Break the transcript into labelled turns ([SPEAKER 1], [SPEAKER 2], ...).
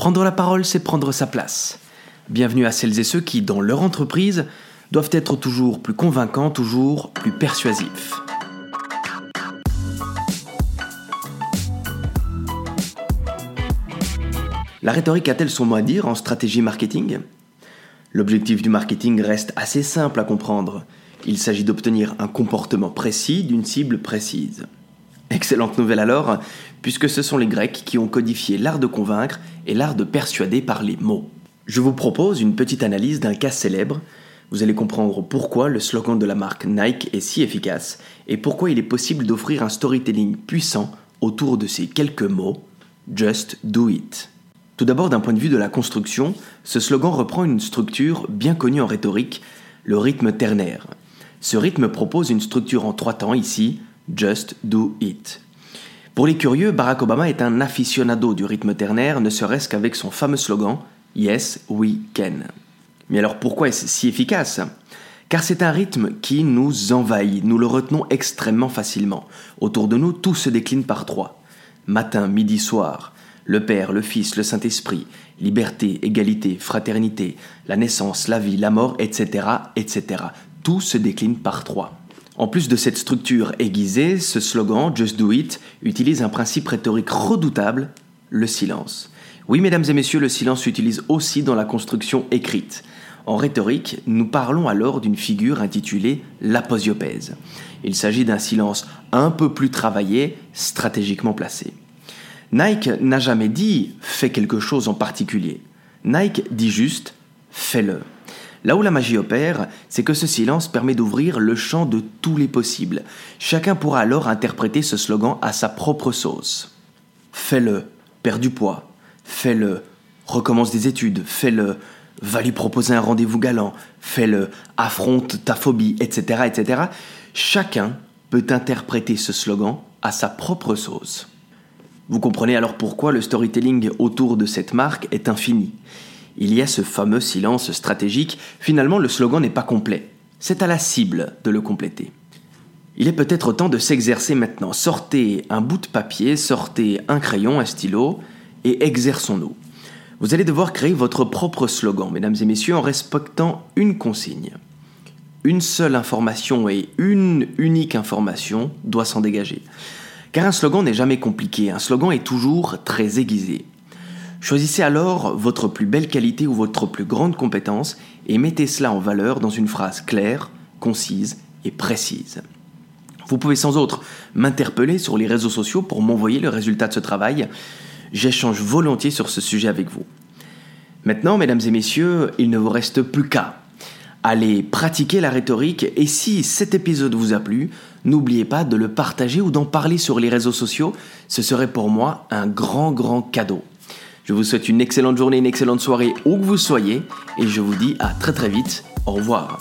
[SPEAKER 1] Prendre la parole, c'est prendre sa place. Bienvenue à celles et ceux qui, dans leur entreprise, doivent être toujours plus convaincants, toujours plus persuasifs. La rhétorique a-t-elle son mot à dire en stratégie marketing? L'objectif du marketing reste assez simple à comprendre. Il s'agit d'obtenir un comportement précis d'une cible précise. Excellente nouvelle alors, puisque ce sont les Grecs qui ont codifié l'art de convaincre et l'art de persuader par les mots. Je vous propose une petite analyse d'un cas célèbre. Vous allez comprendre pourquoi le slogan de la marque Nike est si efficace et pourquoi il est possible d'offrir un storytelling puissant autour de ces quelques mots Just do it. Tout d'abord, d'un point de vue de la construction, ce slogan reprend une structure bien connue en rhétorique, le rythme ternaire. Ce rythme propose une structure en trois temps ici, Just Do It. Pour les curieux, Barack Obama est un aficionado du rythme ternaire, ne serait-ce qu'avec son fameux slogan Yes, we can. Mais alors pourquoi est-ce si efficace? Car c'est un rythme qui nous envahit, nous le retenons extrêmement facilement. Autour de nous, tout se décline par trois. Matin, midi, soir le Père, le Fils, le Saint-Esprit, liberté, égalité, fraternité, la naissance, la vie, la mort, etc., etc. Tout se décline par trois. En plus de cette structure aiguisée, ce slogan Just Do It utilise un principe rhétorique redoutable, le silence. Oui, mesdames et messieurs, le silence s'utilise aussi dans la construction écrite. En rhétorique, nous parlons alors d'une figure intitulée l'aposiopèse. Il s'agit d'un silence un peu plus travaillé, stratégiquement placé. Nike n'a jamais dit fais quelque chose en particulier. Nike dit juste fais-le. Là où la magie opère, c'est que ce silence permet d'ouvrir le champ de tous les possibles. Chacun pourra alors interpréter ce slogan à sa propre sauce. Fais-le, perds du poids. Fais-le, recommence des études. Fais-le, va lui proposer un rendez-vous galant. Fais-le, affronte ta phobie, etc., etc. Chacun peut interpréter ce slogan à sa propre sauce. Vous comprenez alors pourquoi le storytelling autour de cette marque est infini. Il y a ce fameux silence stratégique, finalement le slogan n'est pas complet. C'est à la cible de le compléter. Il est peut-être temps de s'exercer maintenant. Sortez un bout de papier, sortez un crayon, un stylo, et exerçons-nous. Vous allez devoir créer votre propre slogan, mesdames et messieurs, en respectant une consigne. Une seule information et une unique information doit s'en dégager. Car un slogan n'est jamais compliqué, un slogan est toujours très aiguisé. Choisissez alors votre plus belle qualité ou votre plus grande compétence et mettez cela en valeur dans une phrase claire, concise et précise. Vous pouvez sans autre m'interpeller sur les réseaux sociaux pour m'envoyer le résultat de ce travail. J'échange volontiers sur ce sujet avec vous. Maintenant, mesdames et messieurs, il ne vous reste plus qu'à Allez pratiquer la rhétorique et si cet épisode vous a plu, n'oubliez pas de le partager ou d'en parler sur les réseaux sociaux. Ce serait pour moi un grand grand cadeau. Je vous souhaite une excellente journée, une excellente soirée où que vous soyez et je vous dis à très très vite. Au revoir.